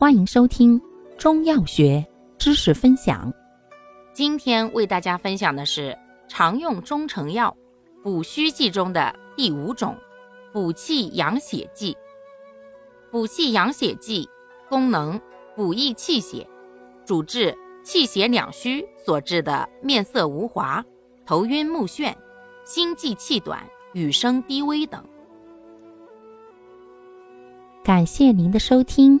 欢迎收听中药学知识分享。今天为大家分享的是常用中成药补虚剂中的第五种补气养血剂。补气养血剂功能补益气血，主治气血两虚所致的面色无华、头晕目眩、心悸气短、语声低微等。感谢您的收听。